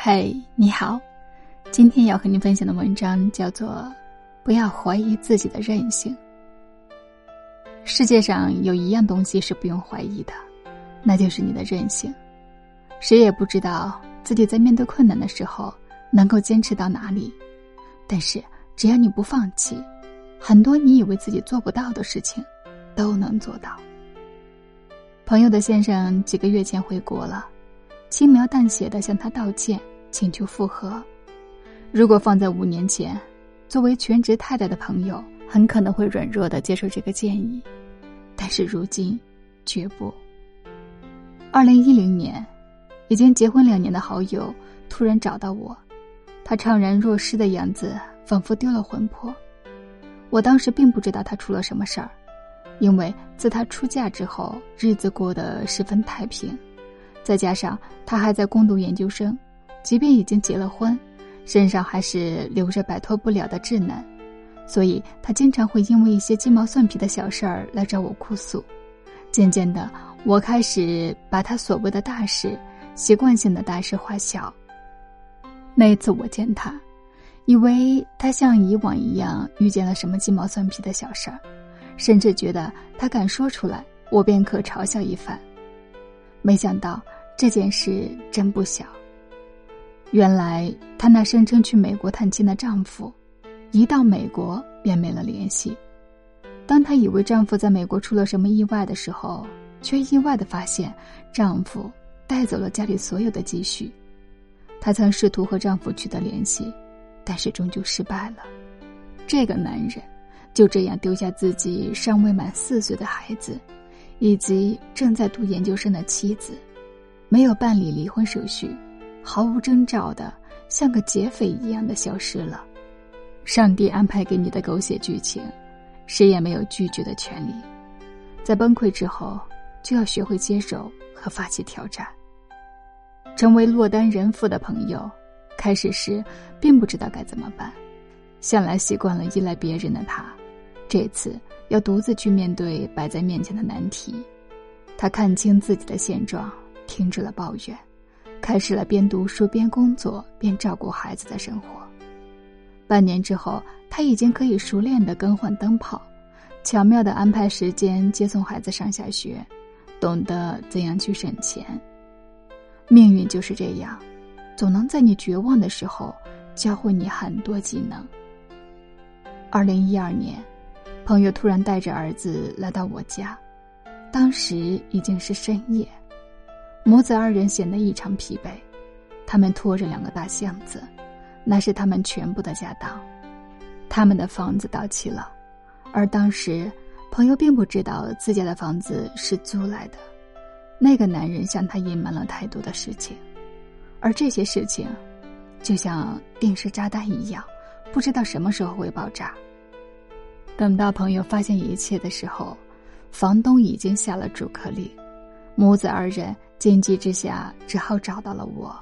嘿，你好，今天要和你分享的文章叫做《不要怀疑自己的韧性》。世界上有一样东西是不用怀疑的，那就是你的韧性。谁也不知道自己在面对困难的时候能够坚持到哪里，但是只要你不放弃，很多你以为自己做不到的事情都能做到。朋友的先生几个月前回国了，轻描淡写的向他道歉，请求复合。如果放在五年前，作为全职太太的朋友很可能会软弱的接受这个建议，但是如今，绝不。二零一零年，已经结婚两年的好友突然找到我，他怅然若失的样子仿佛丢了魂魄。我当时并不知道他出了什么事儿。因为自他出嫁之后，日子过得十分太平，再加上他还在攻读研究生，即便已经结了婚，身上还是留着摆脱不了的稚嫩，所以他经常会因为一些鸡毛蒜皮的小事儿来找我哭诉。渐渐的，我开始把他所谓的大事，习惯性的大事化小。那一次我见他，以为他像以往一样遇见了什么鸡毛蒜皮的小事儿。甚至觉得他敢说出来，我便可嘲笑一番。没想到这件事真不小。原来她那声称去美国探亲的丈夫，一到美国便没了联系。当她以为丈夫在美国出了什么意外的时候，却意外的发现丈夫带走了家里所有的积蓄。她曾试图和丈夫取得联系，但是终究失败了。这个男人。就这样丢下自己尚未满四岁的孩子，以及正在读研究生的妻子，没有办理离婚手续，毫无征兆的像个劫匪一样的消失了。上帝安排给你的狗血剧情，谁也没有拒绝的权利。在崩溃之后，就要学会接受和发起挑战。成为落单人妇的朋友，开始时并不知道该怎么办，向来习惯了依赖别人的他。这次要独自去面对摆在面前的难题，他看清自己的现状，停止了抱怨，开始了边读书边工作边照顾孩子的生活。半年之后，他已经可以熟练的更换灯泡，巧妙的安排时间接送孩子上下学，懂得怎样去省钱。命运就是这样，总能在你绝望的时候教会你很多技能。二零一二年。朋友突然带着儿子来到我家，当时已经是深夜，母子二人显得异常疲惫。他们拖着两个大箱子，那是他们全部的家当。他们的房子到期了，而当时朋友并不知道自家的房子是租来的。那个男人向他隐瞒了太多的事情，而这些事情，就像定时炸弹一样，不知道什么时候会爆炸。等到朋友发现一切的时候，房东已经下了逐客令，母子二人紧急之下只好找到了我。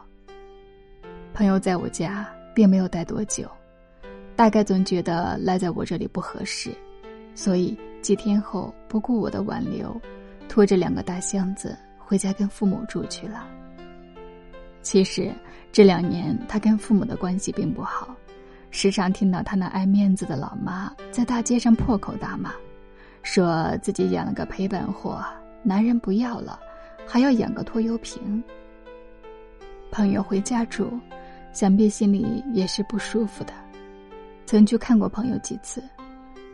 朋友在我家并没有待多久，大概总觉得赖在我这里不合适，所以几天后不顾我的挽留，拖着两个大箱子回家跟父母住去了。其实这两年他跟父母的关系并不好。时常听到他那爱面子的老妈在大街上破口大骂，说自己养了个赔本货，男人不要了，还要养个拖油瓶。朋友回家住，想必心里也是不舒服的。曾去看过朋友几次，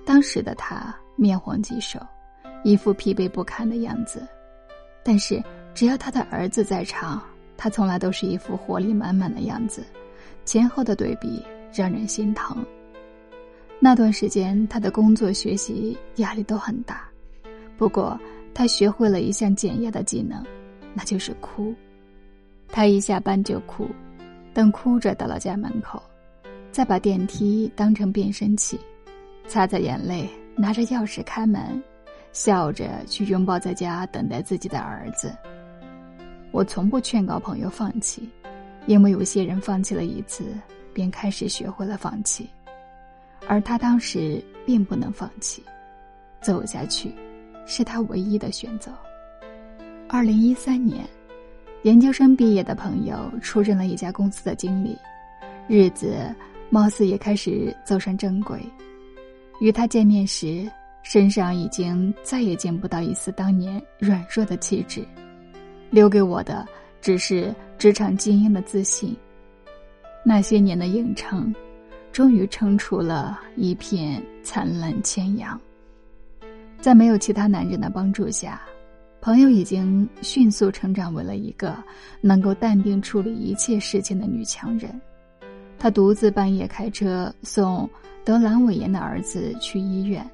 当时的他面黄肌瘦，一副疲惫不堪的样子。但是只要他的儿子在场，他从来都是一副活力满满的样子。前后的对比。让人心疼。那段时间，他的工作、学习压力都很大。不过，他学会了一项减压的技能，那就是哭。他一下班就哭，等哭着到了家门口，再把电梯当成变声器，擦擦眼泪，拿着钥匙开门，笑着去拥抱在家等待自己的儿子。我从不劝告朋友放弃，因为有些人放弃了一次。便开始学会了放弃，而他当时并不能放弃，走下去，是他唯一的选择。二零一三年，研究生毕业的朋友出任了一家公司的经理，日子貌似也开始走上正轨。与他见面时，身上已经再也见不到一丝当年软弱的气质，留给我的只是职场精英的自信。那些年的影城，终于撑出了一片灿烂千阳。在没有其他男人的帮助下，朋友已经迅速成长为了一个能够淡定处理一切事情的女强人。她独自半夜开车送得阑尾炎的儿子去医院。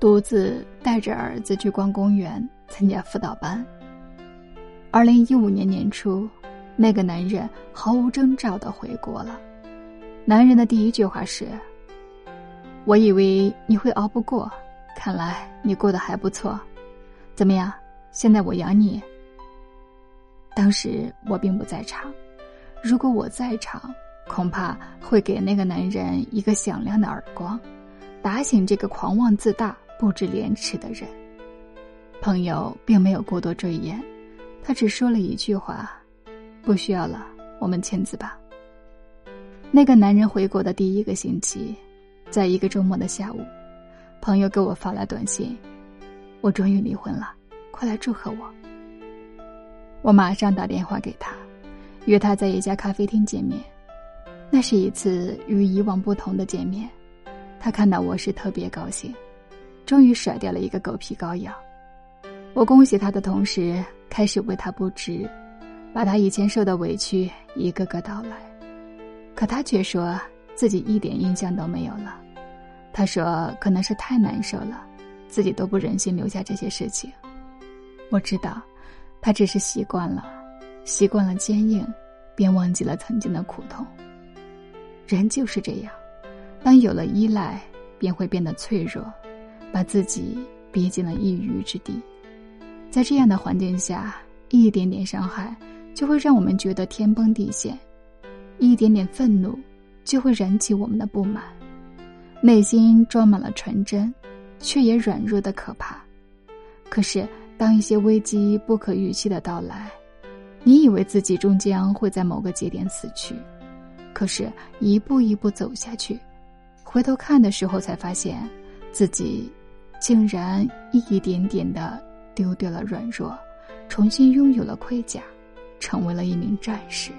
独自带着儿子去逛公园，参加辅导班。二零一五年年初，那个男人毫无征兆的回国了。男人的第一句话是：“我以为你会熬不过，看来你过得还不错。怎么样？现在我养你。”当时我并不在场，如果我在场，恐怕会给那个男人一个响亮的耳光，打醒这个狂妄自大。不知廉耻的人，朋友并没有过多赘言，他只说了一句话：“不需要了，我们签字吧。”那个男人回国的第一个星期，在一个周末的下午，朋友给我发来短信：“我终于离婚了，快来祝贺我。”我马上打电话给他，约他在一家咖啡厅见面。那是一次与以往不同的见面，他看到我时特别高兴。终于甩掉了一个狗皮膏药，我恭喜他的同时，开始为他不值，把他以前受的委屈一个个道来。可他却说自己一点印象都没有了。他说可能是太难受了，自己都不忍心留下这些事情。我知道，他只是习惯了，习惯了坚硬，便忘记了曾经的苦痛。人就是这样，当有了依赖，便会变得脆弱。把自己逼进了一隅之地，在这样的环境下，一点点伤害就会让我们觉得天崩地陷，一点点愤怒就会燃起我们的不满，内心装满了纯真，却也软弱的可怕。可是，当一些危机不可预期的到来，你以为自己终将会在某个节点死去，可是，一步一步走下去，回头看的时候才发现，自己。竟然一点点的丢掉了软弱，重新拥有了盔甲，成为了一名战士。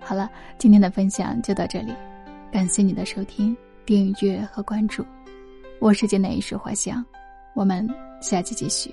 好了，今天的分享就到这里，感谢你的收听、订阅和关注。我是剑南一树花香，我们下期继续。